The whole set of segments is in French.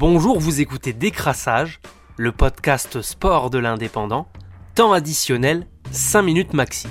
Bonjour, vous écoutez Décrassage, le podcast sport de l'indépendant, temps additionnel 5 minutes maxi.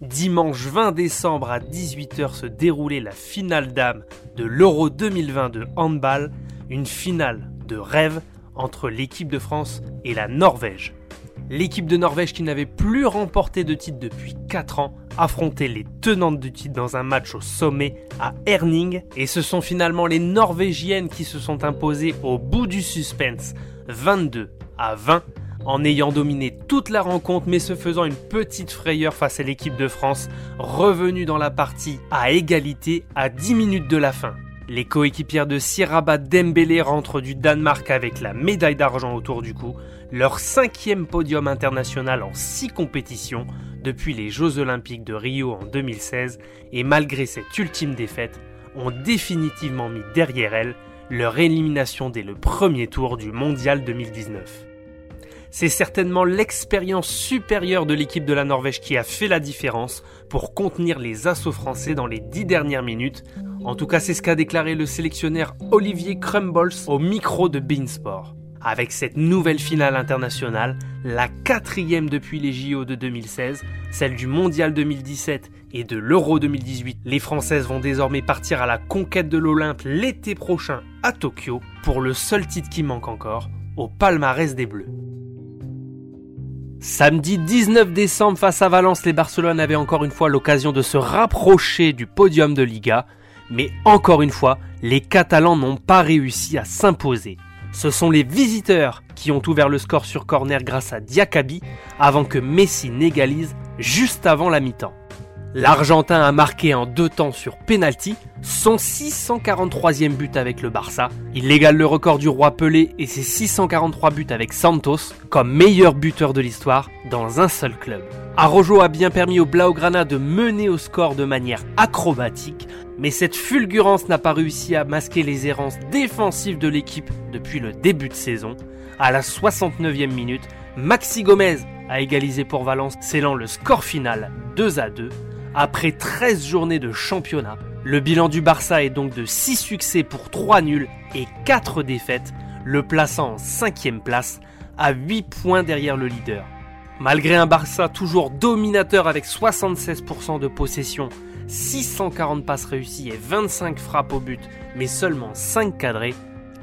Dimanche 20 décembre à 18h se déroulait la finale d'âme de l'Euro 2020 de handball, une finale de rêve entre l'équipe de France et la Norvège. L'équipe de Norvège qui n'avait plus remporté de titre depuis 4 ans affrontait les tenantes du titre dans un match au sommet à Herning et ce sont finalement les Norvégiennes qui se sont imposées au bout du suspense 22 à 20 en ayant dominé toute la rencontre mais se faisant une petite frayeur face à l'équipe de France revenue dans la partie à égalité à 10 minutes de la fin. Les coéquipières de Siraba Dembélé rentrent du Danemark avec la médaille d'argent autour du cou, leur cinquième podium international en six compétitions depuis les Jeux Olympiques de Rio en 2016 et malgré cette ultime défaite, ont définitivement mis derrière elles leur élimination dès le premier tour du Mondial 2019. C'est certainement l'expérience supérieure de l'équipe de la Norvège qui a fait la différence pour contenir les assauts français dans les dix dernières minutes. En tout cas, c'est ce qu'a déclaré le sélectionneur Olivier Crumbles au micro de Beansport. Avec cette nouvelle finale internationale, la quatrième depuis les JO de 2016, celle du Mondial 2017 et de l'Euro 2018, les Françaises vont désormais partir à la conquête de l'Olympe l'été prochain à Tokyo pour le seul titre qui manque encore, au palmarès des Bleus. Samedi 19 décembre face à Valence, les Barcelone avaient encore une fois l'occasion de se rapprocher du podium de Liga, mais encore une fois, les Catalans n'ont pas réussi à s'imposer. Ce sont les visiteurs qui ont ouvert le score sur corner grâce à Diakabi avant que Messi n'égalise juste avant la mi-temps. L'Argentin a marqué en deux temps sur penalty son 643e but avec le Barça. Il égale le record du roi Pelé et ses 643 buts avec Santos comme meilleur buteur de l'histoire dans un seul club. Arrojo a bien permis au Blaugrana de mener au score de manière acrobatique, mais cette fulgurance n'a pas réussi à masquer les errances défensives de l'équipe depuis le début de saison. À la 69e minute, Maxi Gomez a égalisé pour Valence, scellant le score final 2 à 2. Après 13 journées de championnat, le bilan du Barça est donc de 6 succès pour 3 nuls et 4 défaites, le plaçant en 5ème place, à 8 points derrière le leader. Malgré un Barça toujours dominateur avec 76% de possession, 640 passes réussies et 25 frappes au but, mais seulement 5 cadrés,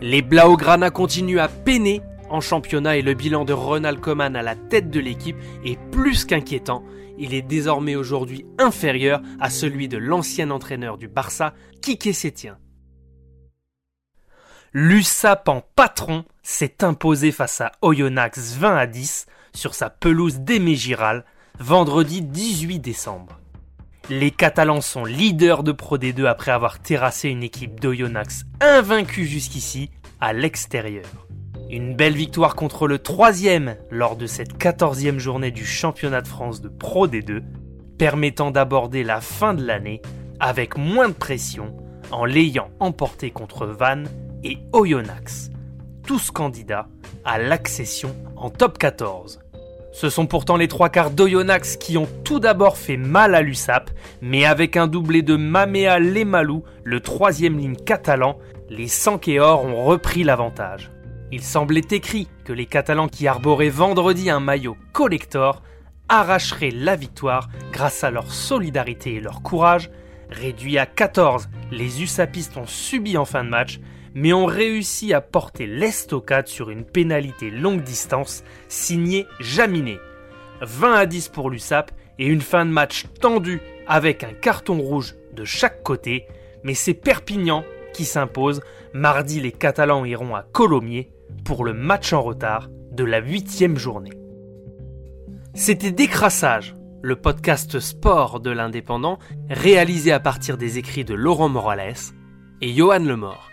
les Blaugrana continuent à peiner en championnat et le bilan de Ronald Koeman à la tête de l'équipe est plus qu'inquiétant il est désormais aujourd'hui inférieur à celui de l'ancien entraîneur du Barça, Kike Sétien. L'USAP en patron s'est imposé face à Oyonnax 20 à 10 sur sa pelouse d'Emegiral vendredi 18 décembre. Les Catalans sont leaders de Pro D2 après avoir terrassé une équipe d'Oyonnax invaincue jusqu'ici à l'extérieur. Une belle victoire contre le troisième lors de cette quatorzième journée du championnat de France de Pro D2, permettant d'aborder la fin de l'année avec moins de pression en l'ayant emporté contre Vannes et Oyonnax, tous candidats à l'accession en top 14. Ce sont pourtant les trois quarts d'Oyonnax qui ont tout d'abord fait mal à l'USAP, mais avec un doublé de Mamea Lemalou, le troisième ligne catalan, les Sankéors ont repris l'avantage. Il semblait écrit que les Catalans qui arboraient vendredi un maillot collector arracheraient la victoire grâce à leur solidarité et leur courage. Réduits à 14, les USAPistes ont subi en fin de match, mais ont réussi à porter l'estocade sur une pénalité longue distance signée Jaminet. 20 à 10 pour l'USAP et une fin de match tendue avec un carton rouge de chaque côté, mais c'est Perpignan qui s'impose. Mardi, les Catalans iront à Colomiers pour le match en retard de la huitième journée. C'était Décrassage, le podcast sport de l'indépendant, réalisé à partir des écrits de Laurent Morales et Johan Lemort.